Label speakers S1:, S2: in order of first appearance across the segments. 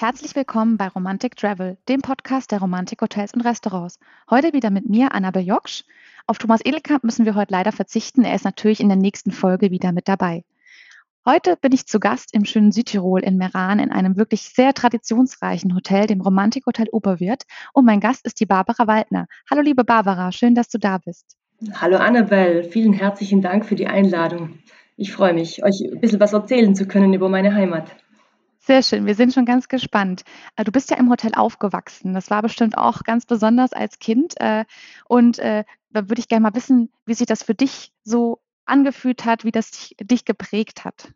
S1: Herzlich willkommen bei Romantic Travel, dem Podcast der Romantik-Hotels und Restaurants. Heute wieder mit mir, Annabel Joksch. Auf Thomas Edelkamp müssen wir heute leider verzichten. Er ist natürlich in der nächsten Folge wieder mit dabei. Heute bin ich zu Gast im schönen Südtirol in Meran in einem wirklich sehr traditionsreichen Hotel, dem Romantik Hotel Oberwirt. Und mein Gast ist die Barbara Waldner. Hallo liebe Barbara, schön, dass du da bist.
S2: Hallo Annabel, vielen herzlichen Dank für die Einladung. Ich freue mich, euch ein bisschen was erzählen zu können über meine Heimat.
S1: Sehr schön, wir sind schon ganz gespannt. Äh, du bist ja im Hotel aufgewachsen. Das war bestimmt auch ganz besonders als Kind. Äh, und äh, da würde ich gerne mal wissen, wie sich das für dich so angefühlt hat, wie das dich geprägt hat.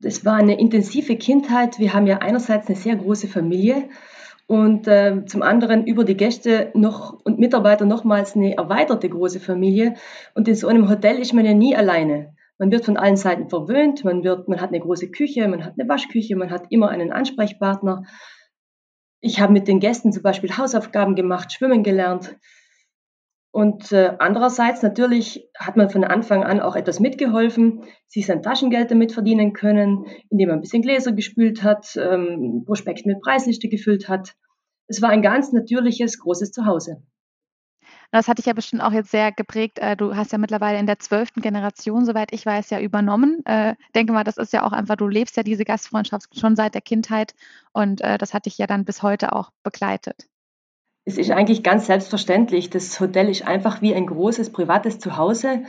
S2: Es war eine intensive Kindheit. Wir haben ja einerseits eine sehr große Familie und zum anderen über die Gäste noch und Mitarbeiter nochmals eine erweiterte große Familie. Und in so einem Hotel ist man ja nie alleine. Man wird von allen Seiten verwöhnt, man, wird, man hat eine große Küche, man hat eine Waschküche, man hat immer einen Ansprechpartner. Ich habe mit den Gästen zum Beispiel Hausaufgaben gemacht, schwimmen gelernt. Und äh, andererseits natürlich hat man von Anfang an auch etwas mitgeholfen, sich sein Taschengeld damit verdienen können, indem man ein bisschen Gläser gespült hat, ähm, Prospekt mit Preisliste gefüllt hat. Es war ein ganz natürliches, großes Zuhause.
S1: Das hat dich ja bestimmt auch jetzt sehr geprägt. Äh, du hast ja mittlerweile in der zwölften Generation, soweit ich weiß, ja übernommen. Äh, denke mal, das ist ja auch einfach, du lebst ja diese Gastfreundschaft schon seit der Kindheit und äh, das hat dich ja dann bis heute auch begleitet.
S2: Es ist eigentlich ganz selbstverständlich. Das Hotel ist einfach wie ein großes privates Zuhause,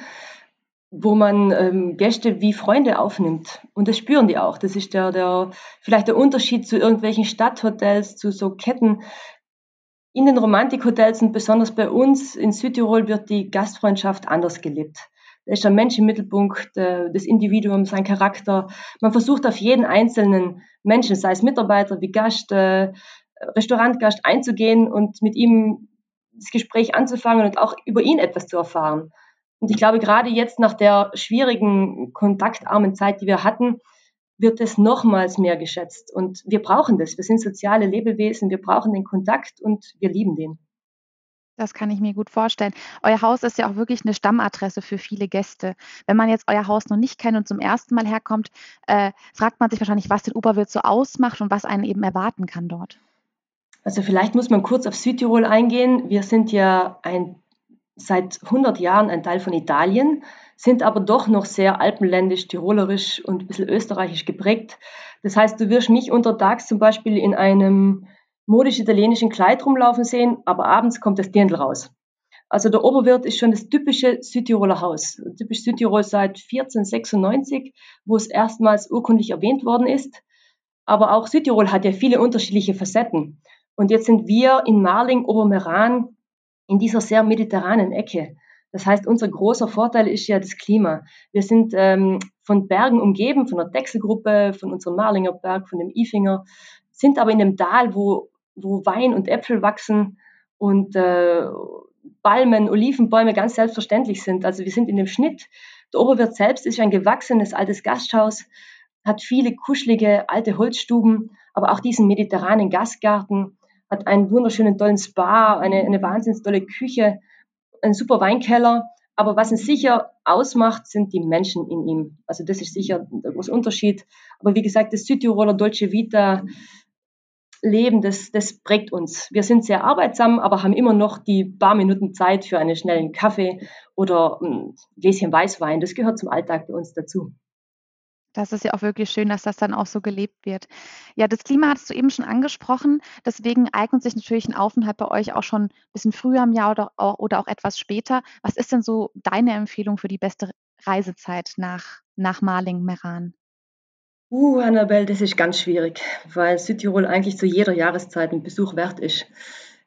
S2: wo man ähm, Gäste wie Freunde aufnimmt. Und das spüren die auch. Das ist der, der, vielleicht der Unterschied zu irgendwelchen Stadthotels, zu so Ketten. In den Romantikhotels und besonders bei uns in Südtirol wird die Gastfreundschaft anders gelebt. Da ist der Mensch im Mittelpunkt, das Individuum, sein Charakter. Man versucht auf jeden einzelnen Menschen, sei es Mitarbeiter wie Gast, äh, Restaurantgast einzugehen und mit ihm das Gespräch anzufangen und auch über ihn etwas zu erfahren. Und ich glaube, gerade jetzt nach der schwierigen, kontaktarmen Zeit, die wir hatten, wird es nochmals mehr geschätzt. Und wir brauchen das. Wir sind soziale Lebewesen, wir brauchen den Kontakt und wir lieben den.
S1: Das kann ich mir gut vorstellen. Euer Haus ist ja auch wirklich eine Stammadresse für viele Gäste. Wenn man jetzt euer Haus noch nicht kennt und zum ersten Mal herkommt, äh, fragt man sich wahrscheinlich, was den Oberwirt so ausmacht und was einen eben erwarten kann dort.
S2: Also vielleicht muss man kurz auf Südtirol eingehen. Wir sind ja ein, seit 100 Jahren ein Teil von Italien sind aber doch noch sehr alpenländisch, tirolerisch und ein bisschen österreichisch geprägt. Das heißt, du wirst mich untertags zum Beispiel in einem modisch-italienischen Kleid rumlaufen sehen, aber abends kommt das Dirndl raus. Also der Oberwirt ist schon das typische Südtiroler Haus. Typisch Südtirol seit 1496, wo es erstmals urkundlich erwähnt worden ist. Aber auch Südtirol hat ja viele unterschiedliche Facetten. Und jetzt sind wir in Marling, Obermeran, in dieser sehr mediterranen Ecke. Das heißt, unser großer Vorteil ist ja das Klima. Wir sind ähm, von Bergen umgeben, von der Dechselgruppe, von unserem Marlinger Berg, von dem Ifinger, sind aber in einem Tal, wo, wo Wein und Äpfel wachsen und äh, Palmen, Olivenbäume ganz selbstverständlich sind. Also wir sind in dem Schnitt. Der Oberwirt selbst ist ein gewachsenes altes Gasthaus, hat viele kuschelige alte Holzstuben, aber auch diesen mediterranen Gastgarten, hat einen wunderschönen tollen Spa, eine, eine wahnsinnig tolle Küche ein super Weinkeller, aber was ihn sicher ausmacht, sind die Menschen in ihm. Also das ist sicher der große Unterschied. Aber wie gesagt, das Südtiroler Dolce Vita Leben, das, das prägt uns. Wir sind sehr arbeitsam, aber haben immer noch die paar Minuten Zeit für einen schnellen Kaffee oder ein Gläschen Weißwein. Das gehört zum Alltag bei uns dazu.
S1: Das ist ja auch wirklich schön, dass das dann auch so gelebt wird. Ja, das Klima hattest du eben schon angesprochen. Deswegen eignet sich natürlich ein Aufenthalt bei euch auch schon ein bisschen früher im Jahr oder auch, oder auch etwas später. Was ist denn so deine Empfehlung für die beste Reisezeit nach, nach Marling, Meran?
S2: Uh, Annabelle, das ist ganz schwierig, weil Südtirol eigentlich zu jeder Jahreszeit ein Besuch wert ist.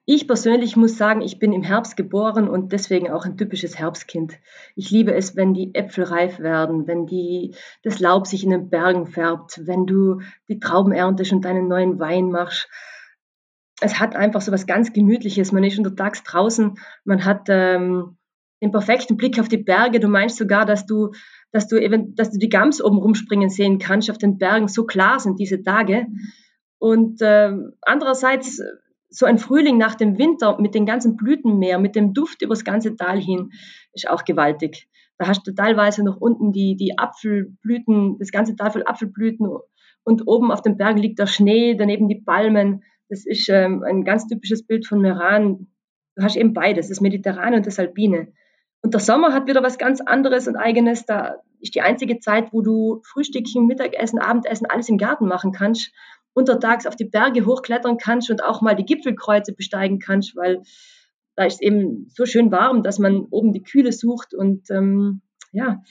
S2: Ich persönlich muss sagen, ich bin im Herbst geboren und deswegen auch ein typisches Herbstkind. Ich liebe es, wenn die Äpfel reif werden, wenn die, das Laub sich in den Bergen färbt, wenn du die Trauben erntest und deinen neuen Wein machst. Es hat einfach so was ganz Gemütliches. Man ist untertags draußen, man hat ähm, den perfekten Blick auf die Berge. Du meinst sogar, dass du, dass du eben, dass du die Gams oben rumspringen sehen kannst auf den Bergen. So klar sind diese Tage. Und äh, andererseits so ein Frühling nach dem Winter mit den ganzen Blütenmeer, mit dem Duft übers ganze Tal hin, ist auch gewaltig. Da hast du teilweise noch unten die, die Apfelblüten, das ganze Tal voll Apfelblüten und oben auf dem Berg liegt der Schnee, daneben die Palmen. Das ist ähm, ein ganz typisches Bild von Meran. Du hast eben beides, das Mediterrane und das Alpine. Und der Sommer hat wieder was ganz anderes und eigenes. Da ist die einzige Zeit, wo du Frühstückchen, Mittagessen, Abendessen, alles im Garten machen kannst. Untertags auf die Berge hochklettern kannst und auch mal die Gipfelkreuze besteigen kannst, weil da ist eben so schön warm, dass man oben die Kühle sucht. Und ähm, ja,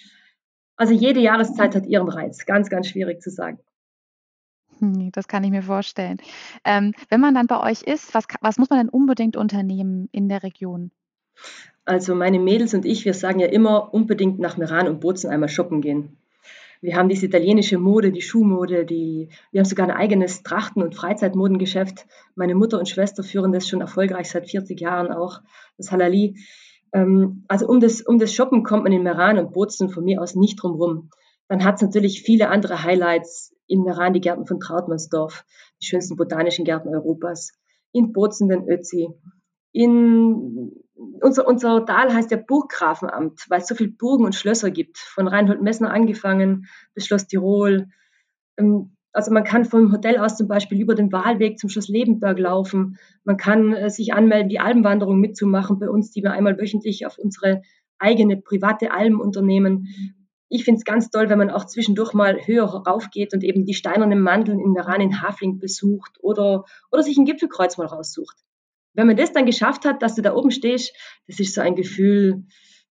S2: also jede Jahreszeit hat ihren Reiz. Ganz, ganz schwierig zu sagen.
S1: Hm, das kann ich mir vorstellen. Ähm, wenn man dann bei euch ist, was, was muss man denn unbedingt unternehmen in der Region?
S2: Also meine Mädels und ich, wir sagen ja immer unbedingt nach Meran und Bozen einmal shoppen gehen. Wir haben diese italienische Mode, die Schuhmode, die, wir haben sogar ein eigenes Trachten- und Freizeitmodengeschäft. Meine Mutter und Schwester führen das schon erfolgreich seit 40 Jahren auch, das Halali. Ähm, also um das, um das Shoppen kommt man in Meran und Bozen von mir aus nicht drum rum. Dann hat es natürlich viele andere Highlights in Meran, die Gärten von Trautmannsdorf, die schönsten botanischen Gärten Europas, in Bozen den Ötzi, in unser, unser Tal heißt ja Burggrafenamt, weil es so viele Burgen und Schlösser gibt, von Reinhold Messner angefangen bis Schloss Tirol. Ähm, also man kann vom Hotel aus zum Beispiel über den Wahlweg zum Schloss Lebenberg laufen. Man kann äh, sich anmelden, die Alpenwanderung mitzumachen bei uns, die wir einmal wöchentlich auf unsere eigene private Alm unternehmen. Ich finde es ganz toll, wenn man auch zwischendurch mal höher raufgeht und eben die steinernen Mandeln in Meran in Hafling besucht oder, oder sich ein Gipfelkreuz mal raussucht wenn man das dann geschafft hat, dass du da oben stehst, das ist so ein Gefühl,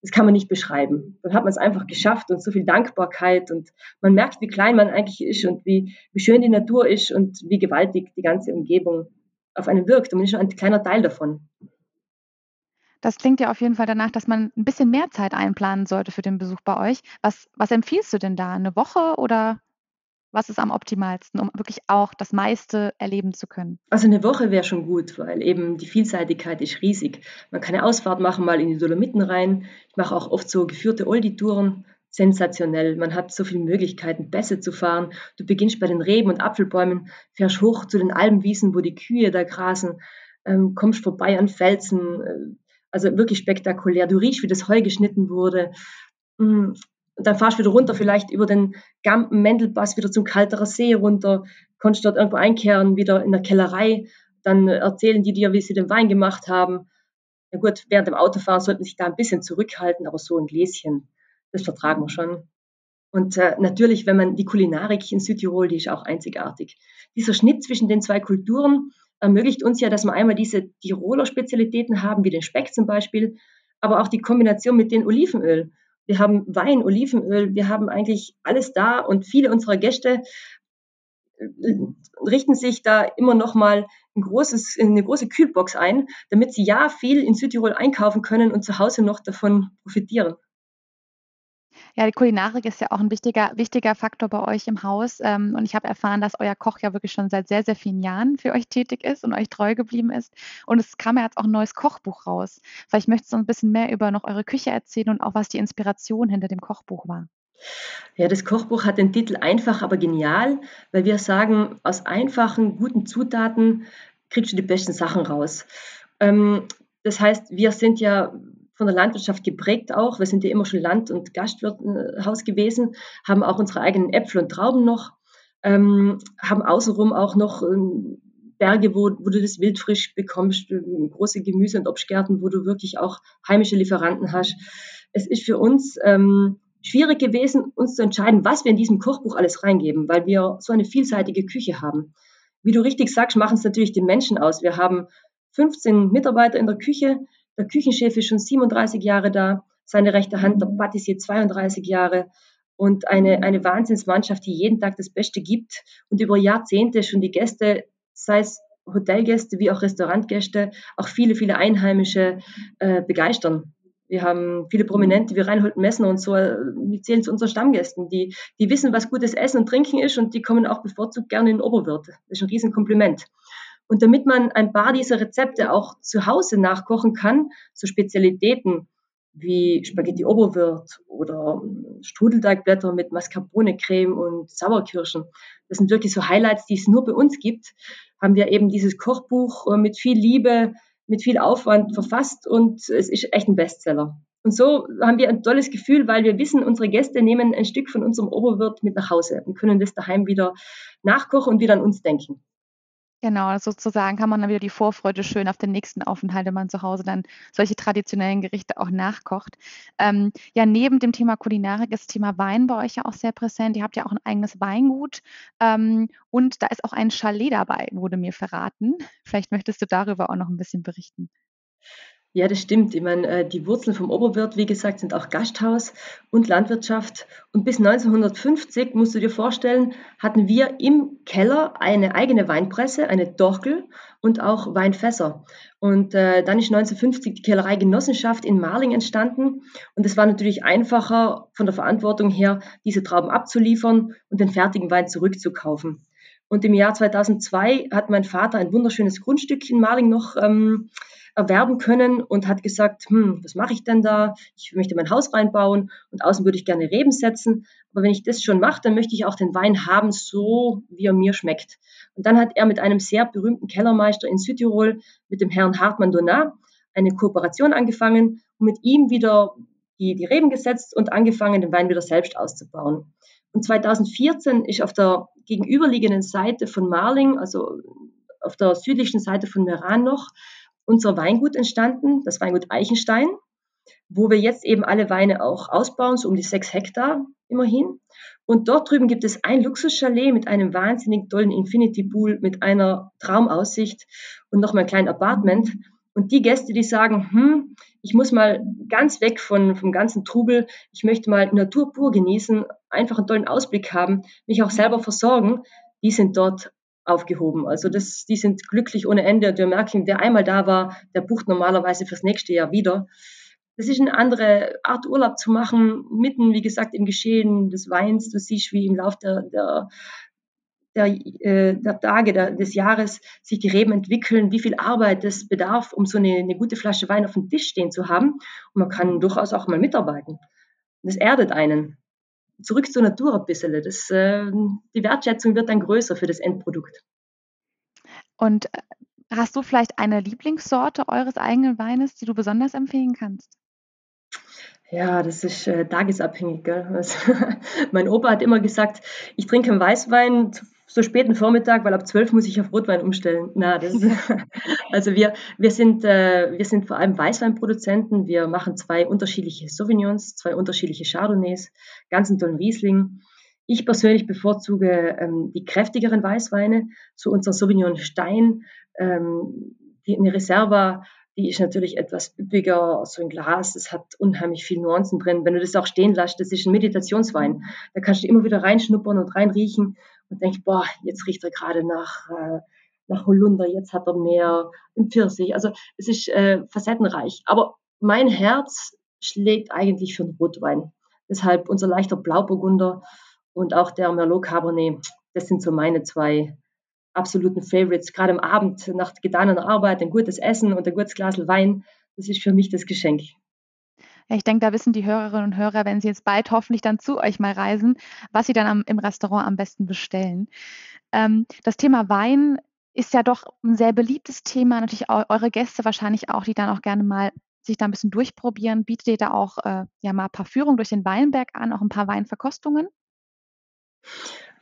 S2: das kann man nicht beschreiben. Dann hat man es einfach geschafft und so viel Dankbarkeit und man merkt, wie klein man eigentlich ist und wie, wie schön die Natur ist und wie gewaltig die ganze Umgebung auf einen wirkt. Und man ist schon ein kleiner Teil davon.
S1: Das klingt ja auf jeden Fall danach, dass man ein bisschen mehr Zeit einplanen sollte für den Besuch bei euch. Was, was empfiehlst du denn da? Eine Woche oder was ist am optimalsten, um wirklich auch das meiste erleben zu können?
S2: Also eine Woche wäre schon gut, weil eben die Vielseitigkeit ist riesig. Man kann eine Ausfahrt machen, mal in die Dolomiten rein. Ich mache auch oft so geführte Oldie-Touren. Sensationell. Man hat so viele Möglichkeiten, Bässe zu fahren. Du beginnst bei den Reben und Apfelbäumen, fährst hoch zu den Albenwiesen, wo die Kühe da grasen, ähm, kommst vorbei an Felsen. Äh, also wirklich spektakulär. Du riechst, wie das Heu geschnitten wurde. Und dann fahrst du wieder runter, vielleicht über den Gampen Mendelpass wieder zum Kalterer See runter, kannst dort irgendwo einkehren, wieder in der Kellerei. Dann erzählen die dir, wie sie den Wein gemacht haben. Ja gut, während dem Autofahren sollten sich da ein bisschen zurückhalten, aber so ein Gläschen, das vertragen wir schon. Und äh, natürlich, wenn man die Kulinarik in Südtirol, die ist auch einzigartig. Dieser Schnitt zwischen den zwei Kulturen ermöglicht uns ja, dass wir einmal diese Tiroler Spezialitäten haben, wie den Speck zum Beispiel, aber auch die Kombination mit dem Olivenöl wir haben Wein, Olivenöl, wir haben eigentlich alles da und viele unserer Gäste äh, richten sich da immer noch mal ein großes, eine große Kühlbox ein, damit sie ja viel in Südtirol einkaufen können und zu Hause noch davon profitieren.
S1: Ja, die Kulinarik ist ja auch ein wichtiger, wichtiger Faktor bei euch im Haus. Ähm, und ich habe erfahren, dass euer Koch ja wirklich schon seit sehr, sehr vielen Jahren für euch tätig ist und euch treu geblieben ist. Und es kam ja jetzt auch ein neues Kochbuch raus. Vielleicht möchtest du ein bisschen mehr über noch eure Küche erzählen und auch was die Inspiration hinter dem Kochbuch war.
S2: Ja, das Kochbuch hat den Titel einfach, aber genial, weil wir sagen, aus einfachen, guten Zutaten kriegst du die besten Sachen raus. Ähm, das heißt, wir sind ja von der Landwirtschaft geprägt auch. Wir sind ja immer schon Land- und Gastwirthaus gewesen, haben auch unsere eigenen Äpfel und Trauben noch, ähm, haben außenrum auch noch ähm, Berge, wo, wo, du das wildfrisch bekommst, äh, große Gemüse- und Obstgärten, wo du wirklich auch heimische Lieferanten hast. Es ist für uns ähm, schwierig gewesen, uns zu entscheiden, was wir in diesem Kochbuch alles reingeben, weil wir so eine vielseitige Küche haben. Wie du richtig sagst, machen es natürlich die Menschen aus. Wir haben 15 Mitarbeiter in der Küche, der Küchenchef ist schon 37 Jahre da, seine rechte Hand, der Patissier 32 Jahre und eine, eine Wahnsinnsmannschaft, die jeden Tag das Beste gibt und über Jahrzehnte schon die Gäste, sei es Hotelgäste wie auch Restaurantgäste, auch viele, viele Einheimische äh, begeistern. Wir haben viele Prominente wie Reinhold Messner und so, die zählen zu unseren Stammgästen, die, die wissen, was gutes Essen und Trinken ist und die kommen auch bevorzugt gerne in den Oberwirt. Das ist ein Riesenkompliment. Und damit man ein paar dieser Rezepte auch zu Hause nachkochen kann, so Spezialitäten wie Spaghetti Oberwirt oder Strudelteigblätter mit Mascarpone-Creme und Sauerkirschen. Das sind wirklich so Highlights, die es nur bei uns gibt. Haben wir eben dieses Kochbuch äh, mit viel Liebe, mit viel Aufwand verfasst und es ist echt ein Bestseller. Und so haben wir ein tolles Gefühl, weil wir wissen, unsere Gäste nehmen ein Stück von unserem Oberwirt mit nach Hause und können das daheim wieder nachkochen und wieder an uns denken.
S1: Genau, sozusagen kann man dann wieder die Vorfreude schön auf den nächsten Aufenthalt, wenn man zu Hause dann solche traditionellen Gerichte auch nachkocht. Ähm, ja, neben dem Thema Kulinarik ist das Thema Wein bei euch ja auch sehr präsent. Ihr habt ja auch ein eigenes Weingut ähm, und da ist auch ein Chalet dabei, wurde mir verraten. Vielleicht möchtest du darüber auch noch ein bisschen berichten.
S2: Ja, das stimmt. Ich meine, äh, die Wurzeln vom Oberwirt, wie gesagt, sind auch Gasthaus und Landwirtschaft. Und bis 1950, musst du dir vorstellen, hatten wir im Keller eine eigene Weinpresse, eine Dorkel und auch Weinfässer. Und äh, dann ist 1950 die Kellerei Genossenschaft in Marling entstanden. Und es war natürlich einfacher von der Verantwortung her, diese Trauben abzuliefern und den fertigen Wein zurückzukaufen. Und im Jahr 2002 hat mein Vater ein wunderschönes Grundstück in Marling noch ähm, erwerben können und hat gesagt, hm, was mache ich denn da? Ich möchte mein Haus reinbauen und außen würde ich gerne Reben setzen. Aber wenn ich das schon mache, dann möchte ich auch den Wein haben, so wie er mir schmeckt. Und dann hat er mit einem sehr berühmten Kellermeister in Südtirol, mit dem Herrn Hartmann Donat, eine Kooperation angefangen und mit ihm wieder die, die Reben gesetzt und angefangen, den Wein wieder selbst auszubauen. Und 2014 ist auf der gegenüberliegenden Seite von Marling, also auf der südlichen Seite von Meran noch, unser Weingut entstanden, das Weingut Eichenstein, wo wir jetzt eben alle Weine auch ausbauen, so um die sechs Hektar immerhin. Und dort drüben gibt es ein Luxuschalet mit einem wahnsinnig tollen Infinity Pool, mit einer Traumaussicht und noch mal ein kleines Apartment. Und die Gäste, die sagen, hm, ich muss mal ganz weg von, vom ganzen Trubel, ich möchte mal Natur pur genießen, einfach einen tollen Ausblick haben, mich auch selber versorgen, die sind dort aufgehoben. Also das, die sind glücklich ohne Ende. Wir merken, der einmal da war, der bucht normalerweise fürs nächste Jahr wieder. Das ist eine andere Art Urlaub zu machen, mitten, wie gesagt, im Geschehen des Weins. Du siehst, wie im Laufe der, der, der, äh, der Tage der, des Jahres sich die Reben entwickeln, wie viel Arbeit es bedarf, um so eine, eine gute Flasche Wein auf dem Tisch stehen zu haben. Und man kann durchaus auch mal mitarbeiten. Das erdet einen zurück zur Natur ein bisschen. Das, äh, die Wertschätzung wird dann größer für das Endprodukt.
S1: Und äh, hast du vielleicht eine Lieblingssorte eures eigenen Weines, die du besonders empfehlen kannst?
S2: Ja, das ist äh, tagesabhängig. Also, mein Opa hat immer gesagt, ich trinke einen Weißwein so späten Vormittag, weil ab zwölf muss ich auf Rotwein umstellen. Na, das ist, also wir, wir, sind, äh, wir sind vor allem Weißweinproduzenten. Wir machen zwei unterschiedliche Sauvignons, zwei unterschiedliche Chardonnays, ganz einen tollen Riesling. Ich persönlich bevorzuge ähm, die kräftigeren Weißweine, so unser Sauvignon Stein, ähm, die, eine Reserva, die ist natürlich etwas üppiger, so ein Glas, das hat unheimlich viel Nuancen drin. Wenn du das auch stehen lässt, das ist ein Meditationswein. Da kannst du immer wieder reinschnuppern und reinriechen und denkst, boah, jetzt riecht er gerade nach, äh, nach Holunder, jetzt hat er mehr im Pfirsich. Also es ist äh, facettenreich. Aber mein Herz schlägt eigentlich für den Rotwein. Deshalb unser leichter Blauburgunder und auch der Merlot Cabernet, das sind so meine zwei absoluten Favorites. Gerade am Abend nach getaner Arbeit, ein gutes Essen und ein gutes Glas Wein, das ist für mich das Geschenk.
S1: Ich denke, da wissen die Hörerinnen und Hörer, wenn sie jetzt bald hoffentlich dann zu euch mal reisen, was sie dann am, im Restaurant am besten bestellen. Ähm, das Thema Wein ist ja doch ein sehr beliebtes Thema. Natürlich eure Gäste wahrscheinlich auch, die dann auch gerne mal sich da ein bisschen durchprobieren. Bietet ihr da auch äh, ja mal ein paar Führungen durch den Weinberg an, auch ein paar Weinverkostungen?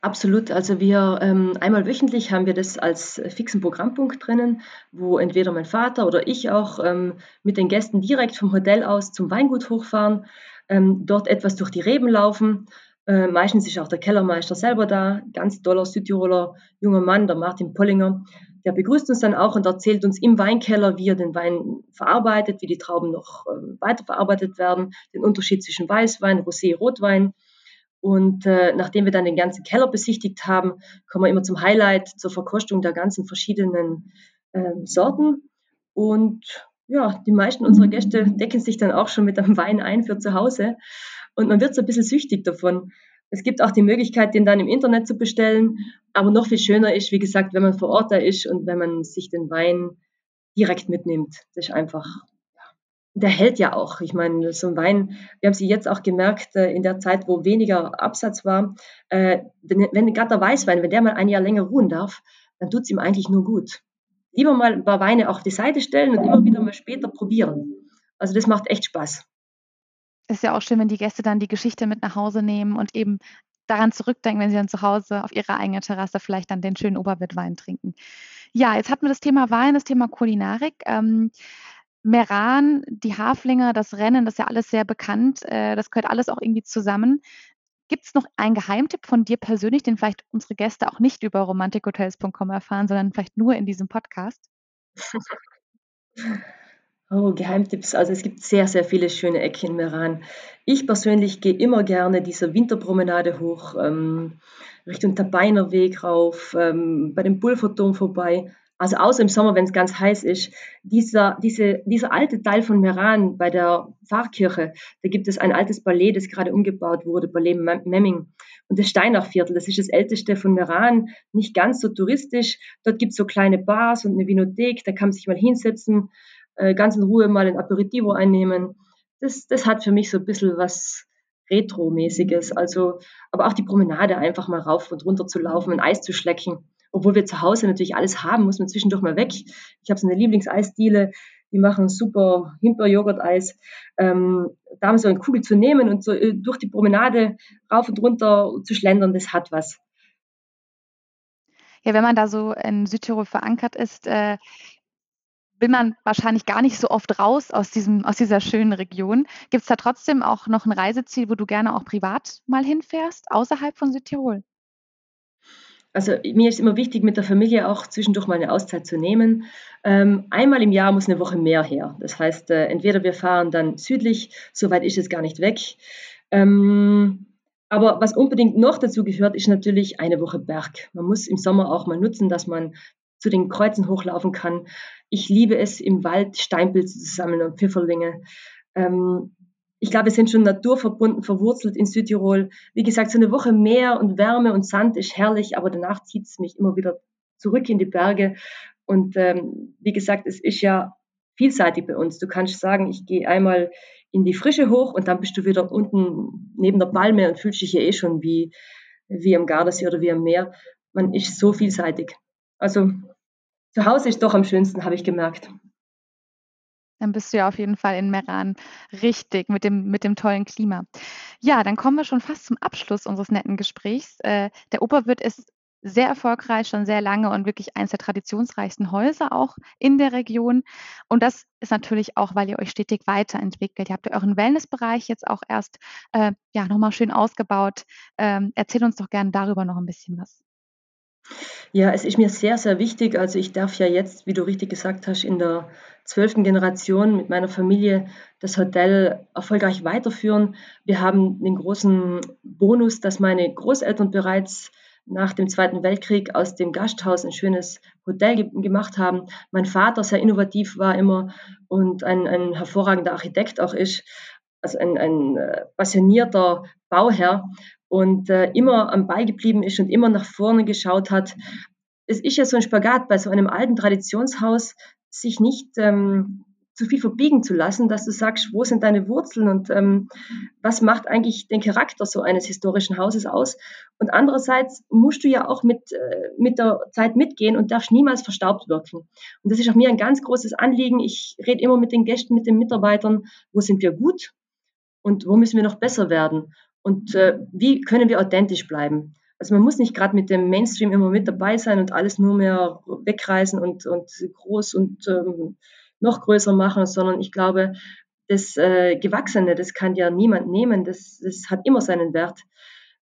S2: Absolut. Also wir ähm, einmal wöchentlich haben wir das als fixen Programmpunkt drinnen, wo entweder mein Vater oder ich auch ähm, mit den Gästen direkt vom Hotel aus zum Weingut hochfahren, ähm, dort etwas durch die Reben laufen. Äh, meistens ist auch der Kellermeister selber da, ganz toller Südtiroler junger Mann, der Martin Pollinger. Der begrüßt uns dann auch und erzählt uns im Weinkeller, wie er den Wein verarbeitet, wie die Trauben noch äh, weiterverarbeitet werden, den Unterschied zwischen Weißwein, Rosé, Rotwein und äh, nachdem wir dann den ganzen Keller besichtigt haben, kommen wir immer zum Highlight, zur Verkostung der ganzen verschiedenen äh, Sorten. Und ja, die meisten unserer Gäste decken sich dann auch schon mit einem Wein ein für zu Hause. Und man wird so ein bisschen süchtig davon. Es gibt auch die Möglichkeit, den dann im Internet zu bestellen. Aber noch viel schöner ist, wie gesagt, wenn man vor Ort da ist und wenn man sich den Wein direkt mitnimmt. Das ist einfach der hält ja auch. Ich meine, so ein Wein, wir haben sie jetzt auch gemerkt, äh, in der Zeit, wo weniger Absatz war, äh, wenn, wenn gerade der Weißwein, wenn der mal ein Jahr länger ruhen darf, dann tut es ihm eigentlich nur gut. Lieber mal ein paar Weine auf die Seite stellen und immer wieder mal später probieren. Also das macht echt Spaß.
S1: ist ja auch schön, wenn die Gäste dann die Geschichte mit nach Hause nehmen und eben daran zurückdenken, wenn sie dann zu Hause auf ihrer eigenen Terrasse vielleicht dann den schönen Oberwürtwein trinken. Ja, jetzt hatten wir das Thema Wein, das Thema Kulinarik. Ähm, Meran, die Haflinge, das Rennen, das ist ja alles sehr bekannt. Äh, das gehört alles auch irgendwie zusammen. Gibt es noch einen Geheimtipp von dir persönlich, den vielleicht unsere Gäste auch nicht über romantikhotels.com erfahren, sondern vielleicht nur in diesem Podcast?
S2: Oh, Geheimtipps. Also es gibt sehr, sehr viele schöne Ecken in Meran. Ich persönlich gehe immer gerne diese Winterpromenade hoch, ähm, Richtung Tabeiner Weg rauf, ähm, bei dem Pulverturm vorbei. Also außer im Sommer, wenn es ganz heiß ist. Dieser, diese, dieser alte Teil von Meran bei der Pfarrkirche, da gibt es ein altes Ballet, das gerade umgebaut wurde, Ballet Memming. Und das Steinachviertel, das ist das älteste von Meran, nicht ganz so touristisch. Dort gibt es so kleine Bars und eine Vinothek, da kann man sich mal hinsetzen äh, ganz in Ruhe mal ein Aperitivo einnehmen. Das, das hat für mich so ein bisschen was Retro-mäßiges. Also, aber auch die Promenade einfach mal rauf und runter zu laufen, ein Eis zu schlecken. Obwohl wir zu Hause natürlich alles haben, muss man zwischendurch mal weg. Ich habe so eine Lieblingseisdiele, die machen super Himbeer-Joghurt-Eis. Ähm, da mal so eine Kugel zu nehmen und so äh, durch die Promenade rauf und runter zu schlendern, das hat was.
S1: Ja, wenn man da so in Südtirol verankert ist, äh, will man wahrscheinlich gar nicht so oft raus aus, diesem, aus dieser schönen Region. Gibt es da trotzdem auch noch ein Reiseziel, wo du gerne auch privat mal hinfährst, außerhalb von Südtirol?
S2: Also mir ist immer wichtig, mit der Familie auch zwischendurch mal eine Auszeit zu nehmen. Ähm, einmal im Jahr muss eine Woche mehr her. Das heißt, äh, entweder wir fahren dann südlich, soweit ist es gar nicht weg. Ähm, aber was unbedingt noch dazu gehört, ist natürlich eine Woche Berg. Man muss im Sommer auch mal nutzen, dass man zu den Kreuzen hochlaufen kann. Ich liebe es, im Wald Steinpilze zu sammeln und Pfifferlinge. Ähm, ich glaube, wir sind schon naturverbunden, verwurzelt in Südtirol. Wie gesagt, so eine Woche Meer und Wärme und Sand ist herrlich, aber danach zieht es mich immer wieder zurück in die Berge. Und ähm, wie gesagt, es ist ja vielseitig bei uns. Du kannst sagen, ich gehe einmal in die Frische hoch und dann bist du wieder unten neben der Palme und fühlst dich ja eh schon wie, wie am Gardasee oder wie am Meer. Man ist so vielseitig. Also zu Hause ist doch am schönsten, habe ich gemerkt.
S1: Dann bist du ja auf jeden Fall in Meran richtig mit dem, mit dem tollen Klima. Ja, dann kommen wir schon fast zum Abschluss unseres netten Gesprächs. Äh, der Oberwirt ist sehr erfolgreich, schon sehr lange und wirklich eines der traditionsreichsten Häuser auch in der Region. Und das ist natürlich auch, weil ihr euch stetig weiterentwickelt. Ihr habt euren Wellnessbereich jetzt auch erst äh, ja, nochmal schön ausgebaut. Ähm, erzähl uns doch gerne darüber noch ein bisschen was.
S2: Ja, es ist mir sehr, sehr wichtig. Also ich darf ja jetzt, wie du richtig gesagt hast, in der zwölften Generation mit meiner Familie das Hotel erfolgreich weiterführen. Wir haben den großen Bonus, dass meine Großeltern bereits nach dem Zweiten Weltkrieg aus dem Gasthaus ein schönes Hotel ge gemacht haben. Mein Vater sehr innovativ war immer und ein, ein hervorragender Architekt auch ist, also ein, ein äh, passionierter Bauherr und äh, immer am Ball geblieben ist und immer nach vorne geschaut hat. Es ist ja so ein Spagat bei so einem alten Traditionshaus, sich nicht ähm, zu viel verbiegen zu lassen, dass du sagst, wo sind deine Wurzeln und ähm, was macht eigentlich den Charakter so eines historischen Hauses aus? Und andererseits musst du ja auch mit, äh, mit der Zeit mitgehen und darfst niemals verstaubt wirken. Und das ist auch mir ein ganz großes Anliegen. Ich rede immer mit den Gästen, mit den Mitarbeitern, wo sind wir gut und wo müssen wir noch besser werden? Und äh, wie können wir authentisch bleiben? Also man muss nicht gerade mit dem Mainstream immer mit dabei sein und alles nur mehr wegreißen und, und groß und ähm, noch größer machen, sondern ich glaube, das äh, Gewachsene, das kann ja niemand nehmen, das, das hat immer seinen Wert.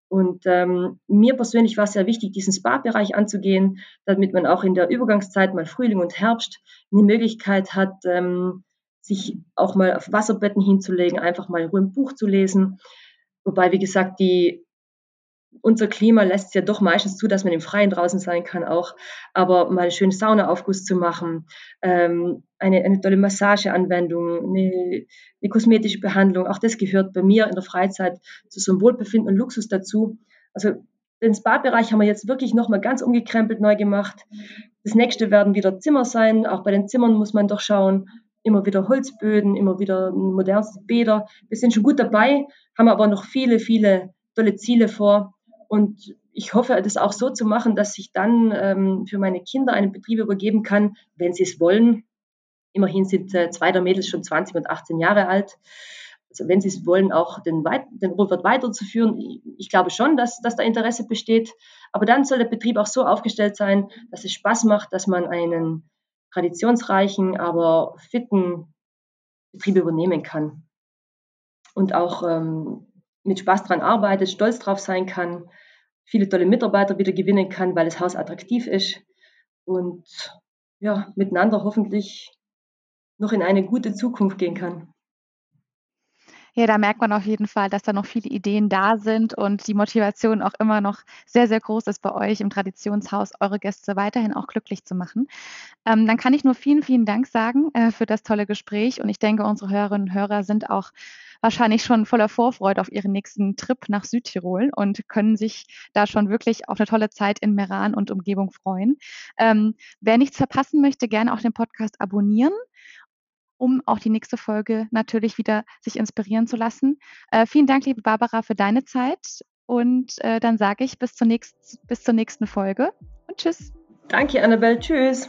S2: Und ähm, mir persönlich war es sehr wichtig, diesen Spa-Bereich anzugehen, damit man auch in der Übergangszeit, mal Frühling und Herbst, eine Möglichkeit hat, ähm, sich auch mal auf Wasserbetten hinzulegen, einfach mal ein Buch zu lesen. Wobei, wie gesagt, die, unser Klima lässt es ja doch meistens zu, dass man im Freien draußen sein kann auch. Aber mal einen schönen Saunaaufguss zu machen, ähm, eine, eine tolle Massageanwendung, eine, eine kosmetische Behandlung, auch das gehört bei mir in der Freizeit zu so einem Wohlbefinden und Luxus dazu. Also den Spa-Bereich haben wir jetzt wirklich nochmal ganz umgekrempelt neu gemacht. Das nächste werden wieder Zimmer sein. Auch bei den Zimmern muss man doch schauen, immer wieder Holzböden, immer wieder modernste Bäder. Wir sind schon gut dabei, haben aber noch viele, viele tolle Ziele vor. Und ich hoffe, das auch so zu machen, dass ich dann ähm, für meine Kinder einen Betrieb übergeben kann, wenn sie es wollen. Immerhin sind äh, zwei der Mädels schon 20 und 18 Jahre alt. also wenn sie es wollen, auch den, den Oberwirt weiterzuführen. Ich glaube schon, dass, dass da Interesse besteht. Aber dann soll der Betrieb auch so aufgestellt sein, dass es Spaß macht, dass man einen traditionsreichen, aber fitten Betrieb übernehmen kann. Und auch ähm, mit Spaß dran arbeitet, stolz drauf sein kann, viele tolle Mitarbeiter wieder gewinnen kann, weil das Haus attraktiv ist und ja, miteinander hoffentlich noch in eine gute Zukunft gehen kann.
S1: Ja, da merkt man auf jeden Fall, dass da noch viele Ideen da sind und die Motivation auch immer noch sehr, sehr groß ist bei euch im Traditionshaus, eure Gäste weiterhin auch glücklich zu machen. Ähm, dann kann ich nur vielen, vielen Dank sagen äh, für das tolle Gespräch und ich denke, unsere Hörerinnen und Hörer sind auch wahrscheinlich schon voller Vorfreude auf ihren nächsten Trip nach Südtirol und können sich da schon wirklich auf eine tolle Zeit in Meran und Umgebung freuen. Ähm, wer nichts verpassen möchte, gerne auch den Podcast abonnieren um auch die nächste Folge natürlich wieder sich inspirieren zu lassen. Äh, vielen Dank, liebe Barbara, für deine Zeit. Und äh, dann sage ich bis zur, nächst, bis zur nächsten Folge und tschüss.
S2: Danke, Annabelle. Tschüss.